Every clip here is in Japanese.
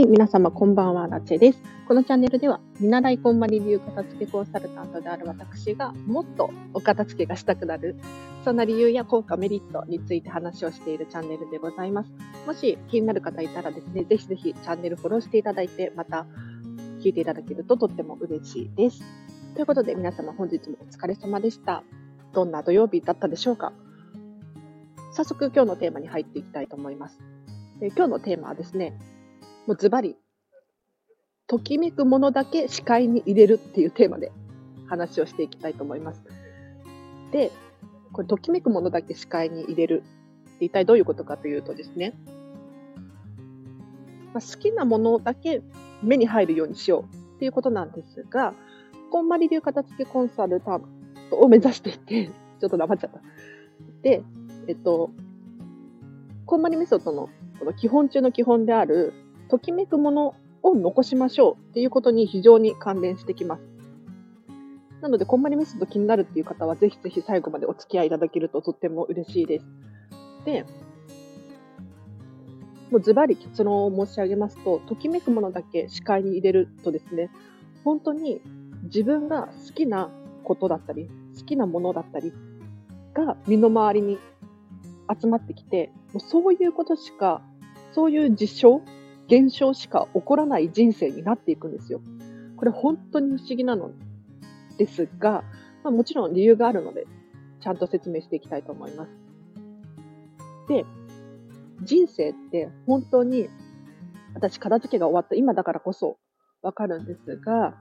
はい、皆様こんばんは、ラチェです。このチャンネルでは、見習いこんまり流片付けコンサルタントである私が、もっとお片付けがしたくなる、そんな理由や効果、メリットについて話をしているチャンネルでございます。もし気になる方いたらですね、ぜひぜひチャンネルフォローしていただいて、また聞いていただけるととっても嬉しいです。ということで、皆様本日もお疲れ様でした。どんな土曜日だったでしょうか早速今日のテーマに入っていきたいと思います。今日のテーマはですね、もうズバリ、ときめくものだけ視界に入れるっていうテーマで話をしていきたいと思います。で、これ、ときめくものだけ視界に入れるって一体どういうことかというとですね、まあ、好きなものだけ目に入るようにしようっていうことなんですが、こんまり流片付けコンサルタントを目指していて、ちょっと黙っちゃった。で、えっと、こんまりメソッドのこの基本中の基本であるときめくものを残しましょうっていうことに非常に関連してきます。なので、こんまりメソッド気になるっていう方は、ぜひぜひ最後までお付き合いいただけるととっても嬉しいです。で、もうズバリ結論を申し上げますと、ときめくものだけ視界に入れるとですね、本当に自分が好きなことだったり、好きなものだったりが身の回りに集まってきて、もうそういうことしか、そういう事象現象しか起こらない人生になっていくんですよ。これ本当に不思議なのですが、まあ、もちろん理由があるので、ちゃんと説明していきたいと思います。で、人生って本当に、私片付けが終わった今だからこそわかるんですが、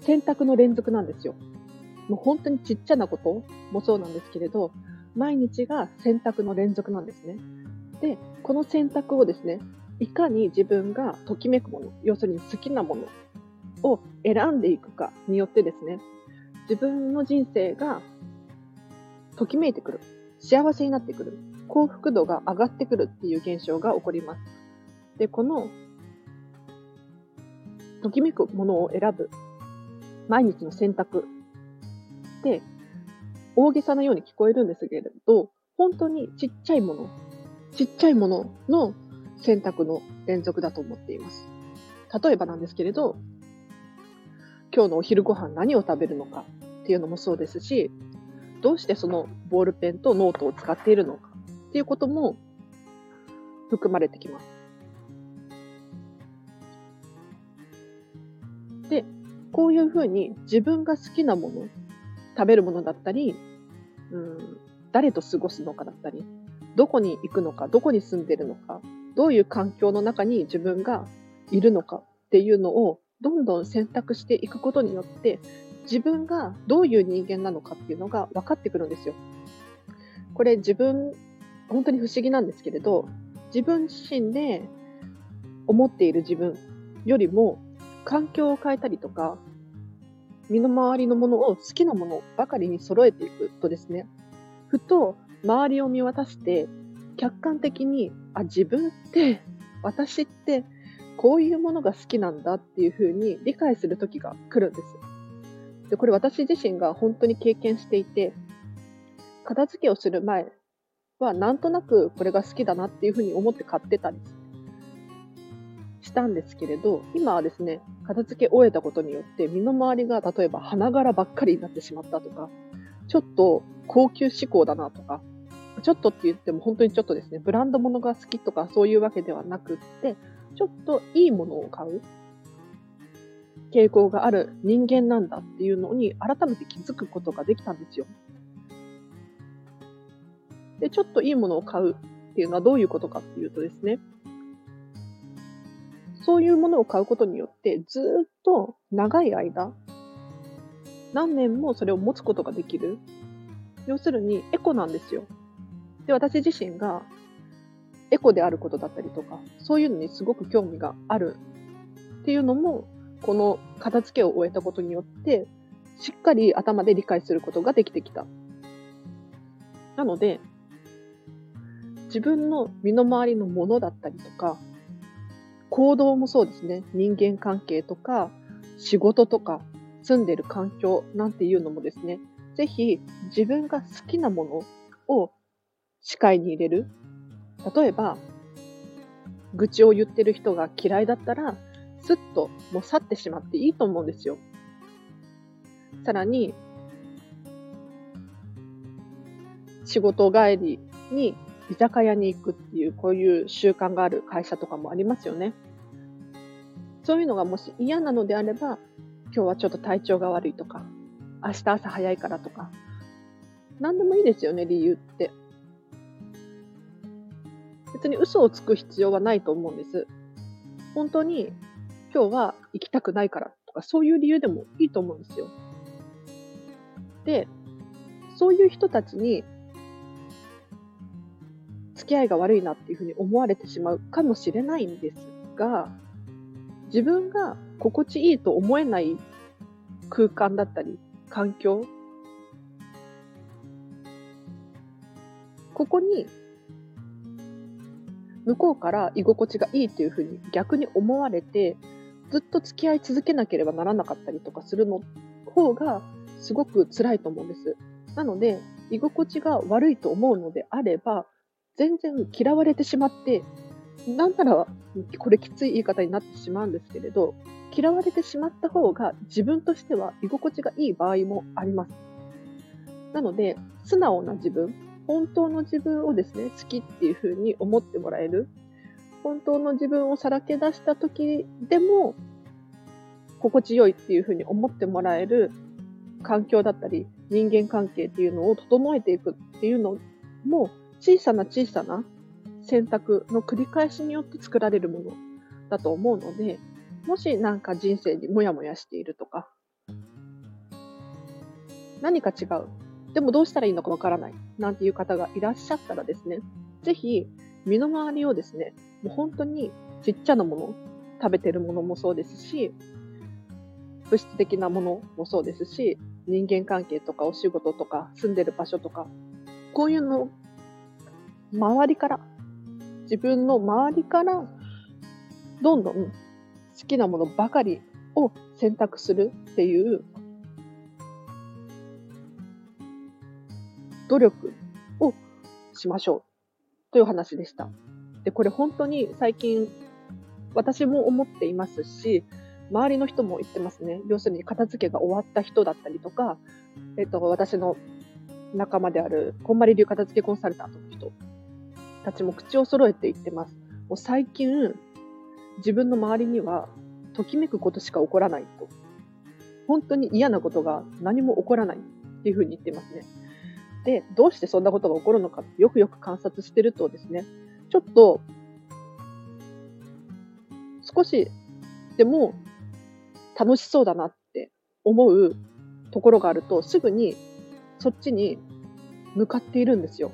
選択の連続なんですよ。もう本当にちっちゃなこともそうなんですけれど、毎日が選択の連続なんですね。で、この選択をですね、いかに自分がときめくもの、要するに好きなものを選んでいくかによってですね、自分の人生がときめいてくる、幸せになってくる、幸福度が上がってくるっていう現象が起こります。で、このときめくものを選ぶ毎日の選択で大げさなように聞こえるんですけれど、本当にちっちゃいもの、ちっちゃいものの選択の連続だと思っています。例えばなんですけれど、今日のお昼ご飯何を食べるのかっていうのもそうですし、どうしてそのボールペンとノートを使っているのかっていうことも含まれてきます。で、こういうふうに自分が好きなもの、食べるものだったり、うん、誰と過ごすのかだったり、どこに行くのか、どこに住んでるのか、どういう環境の中に自分がいるのかっていうのをどんどん選択していくことによって自分がどういう人間なのかっていうのが分かってくるんですよ。これ自分、本当に不思議なんですけれど、自分自身で思っている自分よりも環境を変えたりとか、身の回りのものを好きなものばかりに揃えていくとですね、ふと周りを見渡して客観的に、あ、自分って、私って、こういうものが好きなんだっていうふうに理解する時が来るんです。で、これ私自身が本当に経験していて、片付けをする前はなんとなくこれが好きだなっていうふうに思って買ってたりしたんですけれど、今はですね、片付け終えたことによって身の回りが例えば花柄ばっかりになってしまったとか、ちょっと高級志向だなとか、ちょっとって言っても本当にちょっとですね、ブランド物が好きとかそういうわけではなくって、ちょっといいものを買う傾向がある人間なんだっていうのに改めて気づくことができたんですよ。で、ちょっといいものを買うっていうのはどういうことかっていうとですね、そういうものを買うことによってずっと長い間、何年もそれを持つことができる。要するにエコなんですよ。で、私自身がエコであることだったりとか、そういうのにすごく興味があるっていうのも、この片付けを終えたことによって、しっかり頭で理解することができてきた。なので、自分の身の回りのものだったりとか、行動もそうですね。人間関係とか、仕事とか、住んでる環境なんていうのもですね、ぜひ自分が好きなものを視界に入れる。例えば、愚痴を言ってる人が嫌いだったら、すっともう去ってしまっていいと思うんですよ。さらに、仕事帰りに居酒屋に行くっていう、こういう習慣がある会社とかもありますよね。そういうのがもし嫌なのであれば、今日はちょっと体調が悪いとか、明日朝早いからとか、何でもいいですよね、理由って。別に嘘をつく必要はないと思うんです。本当に今日は行きたくないからとか、そういう理由でもいいと思うんですよ。で、そういう人たちに付き合いが悪いなっていうふうに思われてしまうかもしれないんですが、自分が心地いいと思えない空間だったり、環境、ここに向こうから居心地がいいっていうふうに逆に思われて、ずっと付き合い続けなければならなかったりとかするの方がすごく辛いと思うんです。なので、居心地が悪いと思うのであれば、全然嫌われてしまって、なんなら、これきつい言い方になってしまうんですけれど、嫌われてしまった方が自分としては居心地がいい場合もあります。なので、素直な自分、本当の自分をですね、好きっていうふうに思ってもらえる。本当の自分をさらけ出した時でも、心地よいっていうふうに思ってもらえる環境だったり、人間関係っていうのを整えていくっていうのも、小さな小さな選択の繰り返しによって作られるものだと思うので、もしなんか人生にもやもやしているとか、何か違う。でもどうしたらいいのかわからない。なんていう方がいらっしゃったらですね、ぜひ身の回りをですね、もう本当にちっちゃなもの、食べてるものもそうですし、物質的なものもそうですし、人間関係とかお仕事とか住んでる場所とか、こういうの周りから、自分の周りから、どんどん好きなものばかりを選択するっていう努力をしましょうという話でした。で、これ本当に最近私も思っていますし、周りの人も言ってますね。要するに片付けが終わった人だったりとか、えっと、私の仲間である、こんまり流片付けコンサルタントの人たちも口を揃えて言ってます。もう最近、自分の周りには、ときめくことしか起こらないと。本当に嫌なことが何も起こらないっていうふうに言ってますね。で、どうしてそんなことが起こるのかよくよく観察してるとですね、ちょっと、少しでも楽しそうだなって思うところがあると、すぐにそっちに向かっているんですよ。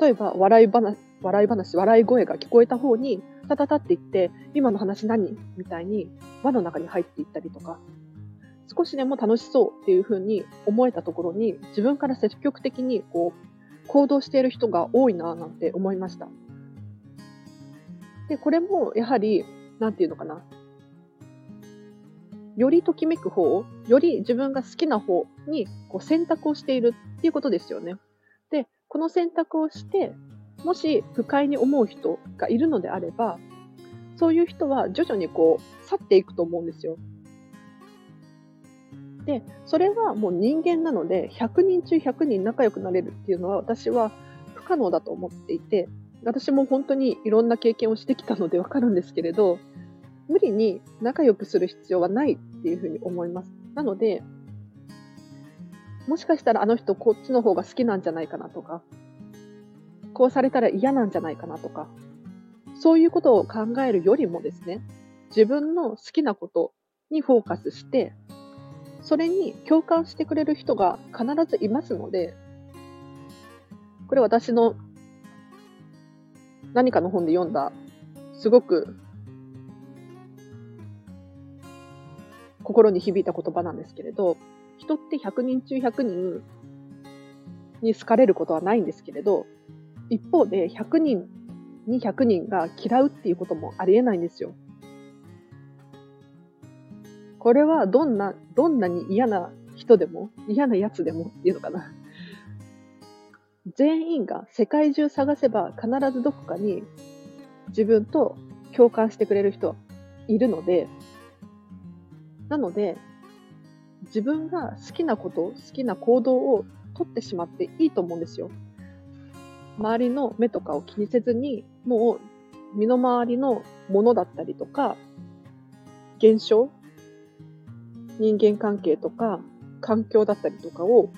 例えば、笑い話、笑い話、笑い声が聞こえた方に、タタタって言って、今の話何？みたいに輪の中に入っていったりとか、少しでも楽しそうっていうふうに思えたところに、自分から積極的にこう、行動している人が多いななんて思いました。で、これもやはり、なんていうのかな。よりときめく方、より自分が好きな方にこう選択をしているっていうことですよね。で、この選択をして、もし不快に思う人がいるのであれば、そういう人は徐々にこう去っていくと思うんですよ。で、それはもう人間なので、100人中100人仲良くなれるっていうのは私は不可能だと思っていて、私も本当にいろんな経験をしてきたのでわかるんですけれど、無理に仲良くする必要はないっていうふうに思います。なので、もしかしたらあの人こっちの方が好きなんじゃないかなとか、こうされたら嫌なんじゃないかなとか、そういうことを考えるよりもですね、自分の好きなことにフォーカスして、それに共感してくれる人が必ずいますので、これ私の何かの本で読んだ、すごく心に響いた言葉なんですけれど、人って100人中100人に好かれることはないんですけれど、一方で100人に100人が嫌うっていうこともありえないんですよ。これはどんな、どんなに嫌な人でも、嫌なやつでもっていうのかな。全員が世界中探せば必ずどこかに自分と共感してくれる人いるので、なので、自分が好きなこと、好きな行動をとってしまっていいと思うんですよ。周りの目とかを気にせずに、もう身の回りのものだったりとか、現象、人間関係とか、環境だったりとかを、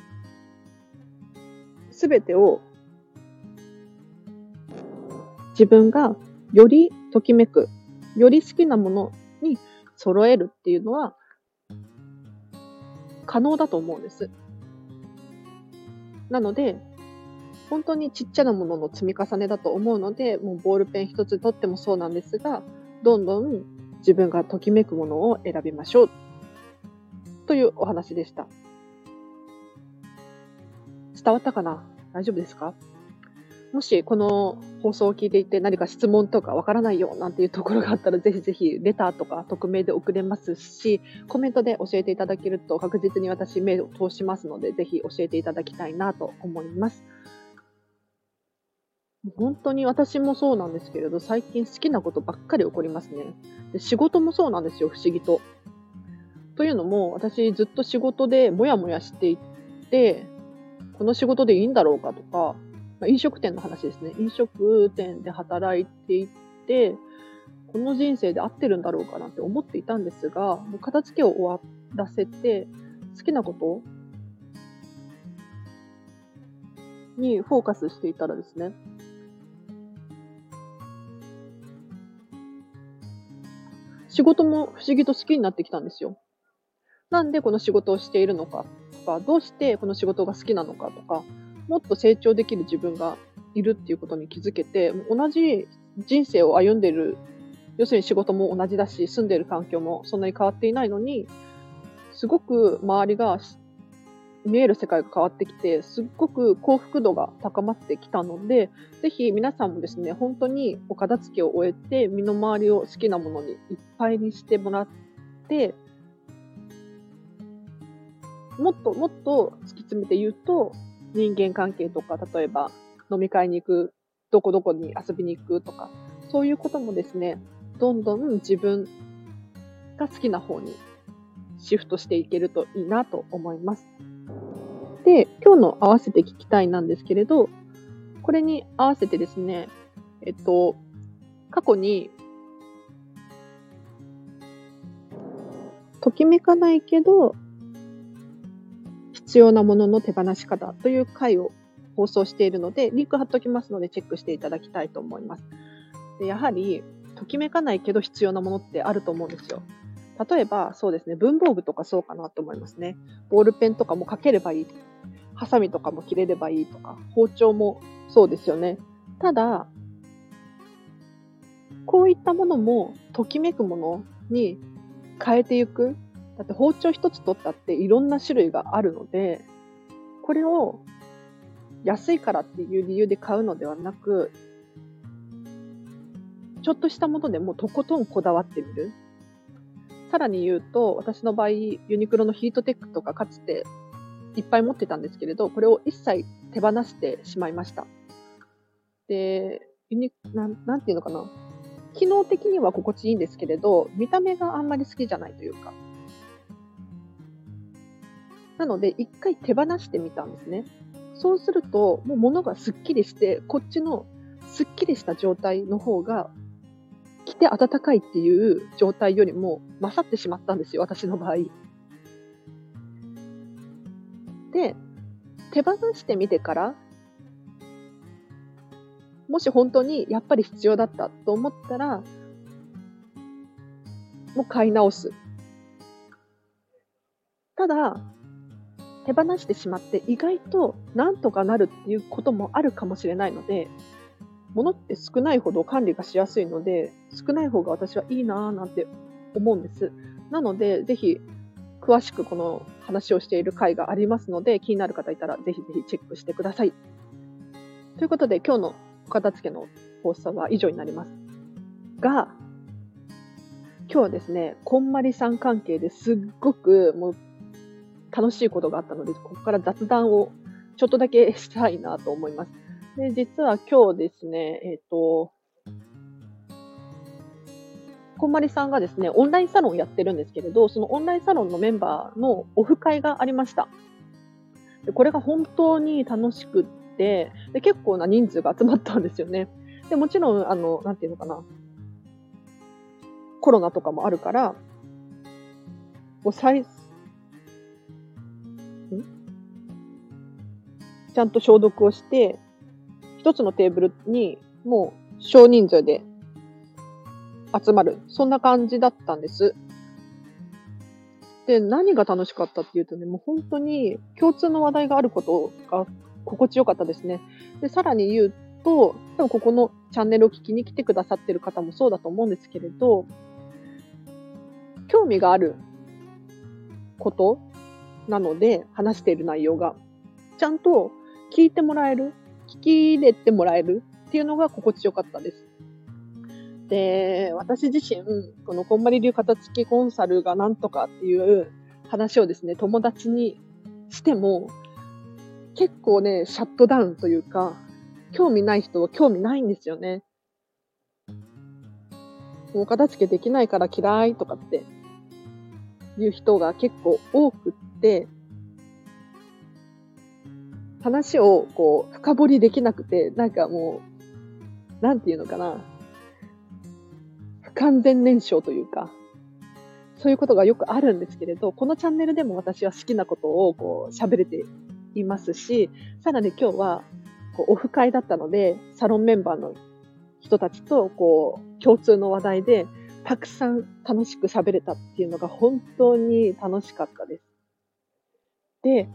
すべてを自分がよりときめく、より好きなものに揃えるっていうのは可能だと思うんです。なので、本当にちっちゃなものの積み重ねだと思うので、もうボールペン一つ取ってもそうなんですが、どんどん自分がときめくものを選びましょう。というお話でした。伝わったかな？大丈夫ですか？もしこの放送を聞いていて何か質問とかわからないよなんていうところがあったらぜひぜひレターとか匿名で送れますしコメントで教えていただけると確実に私目を通しますのでぜひ教えていただきたいなと思います。本当に私もそうなんですけれど最近好きなことばっかり起こりますね。で仕事もそうなんですよ不思議と。というのも私ずっと仕事でモヤモヤしていってこの仕事でいいんだろうかとかまあ、飲食店の話ですね。飲食店で働いていて、この人生で合ってるんだろうかなって思っていたんですが、もう片付けを終わらせて、好きなことにフォーカスしていたらですね、仕事も不思議と好きになってきたんですよ。なんでこの仕事をしているのかとか、どうしてこの仕事が好きなのかとか、もっと成長できる自分がいるっていうことに気づけて、同じ人生を歩んでいる、要するに仕事も同じだし、住んでいる環境もそんなに変わっていないのに、すごく周りが見える世界が変わってきて、すっごく幸福度が高まってきたので、ぜひ皆さんもですね、本当にお片付けを終えて、身の回りを好きなものにいっぱいにしてもらって、もっともっと突き詰めて言うと、人間関係とか、例えば飲み会に行く、どこどこに遊びに行くとか、そういうこともですね、どんどん自分が好きな方にシフトしていけるといいなと思います。で、今日の合わせて聞きたいなんですけれど、これに合わせてですね、えっと、過去に、ときめかないけど、必要なものの手放し方という回を放送しているので、リンク貼っておきますのでチェックしていただきたいと思います。でやはり、ときめかないけど必要なものってあると思うんですよ。例えば、そうですね、文房具とかそうかなと思いますね。ボールペンとかも書ければいい。ハサミとかも切れればいいとか、包丁もそうですよね。ただ、こういったものもときめくものに変えていくだって包丁一つ取ったっていろんな種類があるので、これを安いからっていう理由で買うのではなく、ちょっとしたものでもとことんこだわってみる。さらに言うと、私の場合、ユニクロのヒートテックとかかつていっぱい持ってたんですけれど、これを一切手放してしまいました。で、ユニなん、なんていうのかな。機能的には心地いいんですけれど、見た目があんまり好きじゃないというか、なので、一回手放してみたんですね。そうすると、もう物がすっきりして、こっちのすっきりした状態の方が、着て暖かいっていう状態よりも勝ってしまったんですよ、私の場合。で、手放してみてから、もし本当にやっぱり必要だったと思ったら、もう買い直す。ただ、手放してしまって意外となんとかなるっていうこともあるかもしれないので、物って少ないほど管理がしやすいので、少ない方が私はいいなぁなんて思うんです。なので、ぜひ詳しくこの話をしている回がありますので、気になる方いたらぜひぜひチェックしてください。ということで、今日のお片付けの放送は以上になります。が、今日はですね、こんまりさん関係ですっごくもう楽しいことがあったので、ここから雑談をちょっとだけしたいなと思います。で、実は今日ですね、えっ、ー、と、こんまりさんがですね、オンラインサロンをやってるんですけれど、そのオンラインサロンのメンバーのオフ会がありました。でこれが本当に楽しくってで、結構な人数が集まったんですよね。で、もちろん、あの、なんていうのかな、コロナとかもあるから、もう最、ちゃんと消毒をして、一つのテーブルにもう少人数で集まる。そんな感じだったんです。で、何が楽しかったっていうとね、もう本当に共通の話題があることが心地よかったですね。で、さらに言うと、多分ここのチャンネルを聞きに来てくださってる方もそうだと思うんですけれど、興味があることなので話している内容が、ちゃんと聞いてもらえる、聞き入れてもらえるっていうのが心地よかったです。で、私自身、このこんまり流片付きコンサルがなんとかっていう話をですね、友達にしても、結構ね、シャットダウンというか、興味ない人は興味ないんですよね。もう片付けできないから嫌いとかっていう人が結構多くって、話をこう深掘りできなくて、なんかもう、なんていうのかな。不完全燃焼というか、そういうことがよくあるんですけれど、このチャンネルでも私は好きなことをこう喋れていますし、さらに今日はこうオフ会だったので、サロンメンバーの人たちとこう共通の話題でたくさん楽しく喋れたっていうのが本当に楽しかったです。で、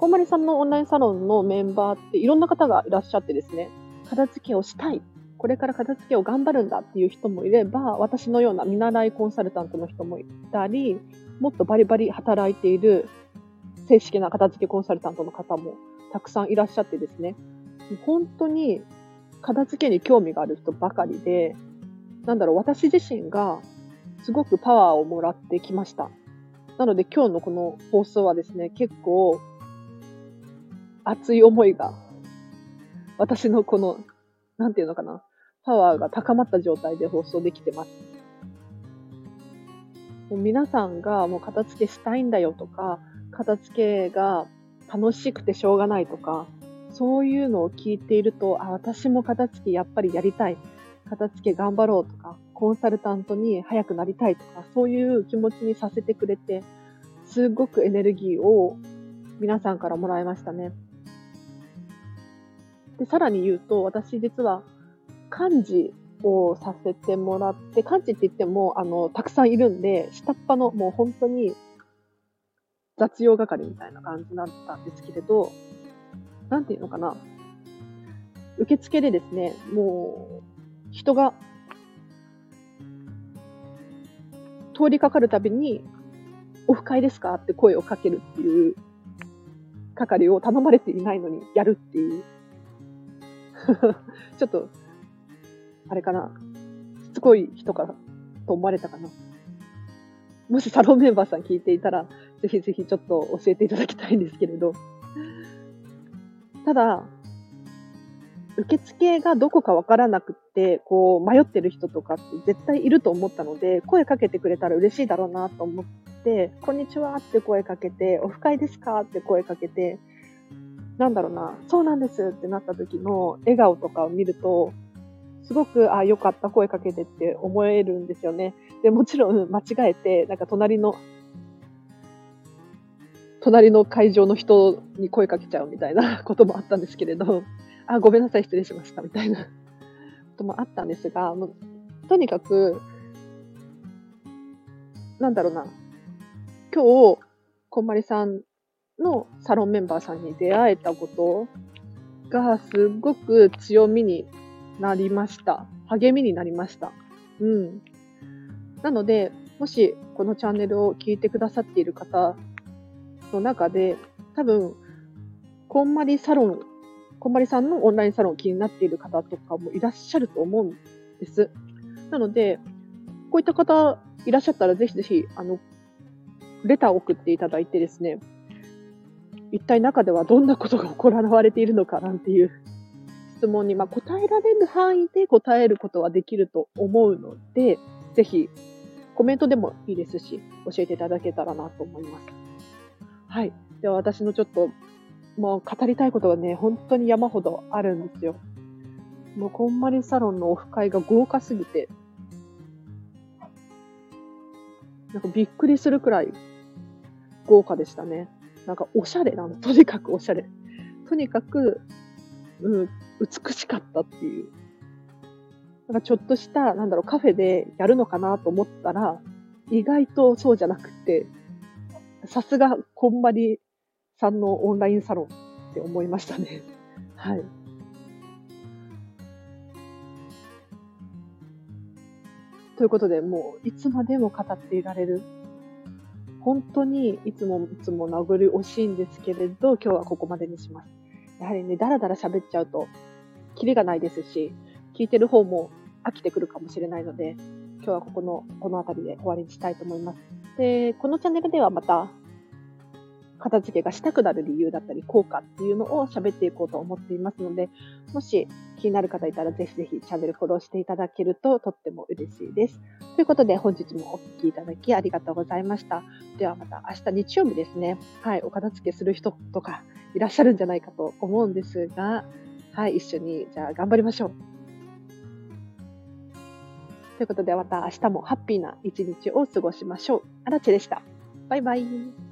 こんまりさんのオンラインサロンのメンバーっていろんな方がいらっしゃってですね、片付けをしたいこれから片付けを頑張るんだっていう人もいれば、私のような見習いコンサルタントの人もいたり、もっとバリバリ働いている正式な片付けコンサルタントの方もたくさんいらっしゃってですね、本当に片付けに興味がある人ばかりで、なんだろう、私自身がすごくパワーをもらってきました。なので今日のこの放送はですね、結構熱い思いが私のこの、なんていうのかな、パワーが高まった状態で放送できてます。もう皆さんがもう片付けしたいんだよとか、片付けが楽しくてしょうがないとか、そういうのを聞いていると、あ、私も片付けやっぱりやりたい。片付け頑張ろうとか、コンサルタントに早くなりたいとか、そういう気持ちにさせてくれて、すごくエネルギーを皆さんからもらいましたね。で、さらに言うと、私実は幹事をさせてもらって、幹事って言っても、あの、たくさんいるんで、下っ端のもう本当に雑用係みたいな感じだったんですけれど、なんていうのかな。受付でですね、もう、人が通りかかるたびに、オフ会ですか？って声をかけるっていう係を頼まれていないのにやるっていう。ちょっとあれかな、しつこい人かと思われたかな。もしサロンメンバーさん聞いていたら、ぜひぜひちょっと教えていただきたいんですけれど。ただ、受付がどこかわからなくて、こう、迷ってる人とかって絶対いると思ったので、声かけてくれたら嬉しいだろうなと思って、こんにちはって声かけて、オフ会ですかって声かけて、なんだろうな、そうなんですってなった時の笑顔とかを見ると、すごく、あ、よかった、声かけてって思えるんですよね。で、もちろん間違えて、なんか隣の、隣の会場の人に声かけちゃうみたいな こともあったんですけれど、あ、ごめんなさい、失礼しました、みたいなこともあったんですが、もうとにかく、なんだろうな、今日、こんまりさんのサロンメンバーさんに出会えたことがすごく強みになりました。励みになりました。うん。なので、もしこのチャンネルを聞いてくださっている方の中で、多分、こんまりサロン、こんまりさんのオンラインサロン気になっている方とかもいらっしゃると思うんです。なので、こういった方いらっしゃったらぜひぜひ、あの、レターを送っていただいてですね、一体中ではどんなことが行われているのかなんていう質問に、まあ、答えられる範囲で答えることはできると思うので、ぜひコメントでもいいですし、教えていただけたらなと思います。はい。では私のちょっと、もう語りたいことがね、本当に山ほどあるんですよ。もうこんまりサロンのオフ会が豪華すぎて、なんかびっくりするくらい豪華でしたね。なんかおしゃれなの。とにかくおしゃれ。とにかく、うん、美しかったっていう。なんかちょっとした、なんだろう、カフェでやるのかなと思ったら、意外とそうじゃなくて、さすが、こんまりさんのオンラインサロンって思いましたね。はい。ということで、もう、いつまでも語っていられる。本当にいつもいつも殴り惜しいんですけれど、今日はここまでにします。やはりね、だらだら喋っちゃうと、キリがないですし、聞いてる方も飽きてくるかもしれないので、今日はここの、この辺りで終わりにしたいと思います。で、このチャンネルではまた、片付けがしたくなる理由だったり、効果っていうのを喋っていこうと思っていますので、もし気になる方いたらぜひぜひチャンネルフォローしていただけるととっても嬉しいです。ということで本日もお聴きいただきありがとうございました。ではまた明日日曜日ですね。はい、お片付けする人とかいらっしゃるんじゃないかと思うんですが、はい、一緒にじゃあ頑張りましょう。ということでまた明日もハッピーな一日を過ごしましょう。あらちでした。バイバイ。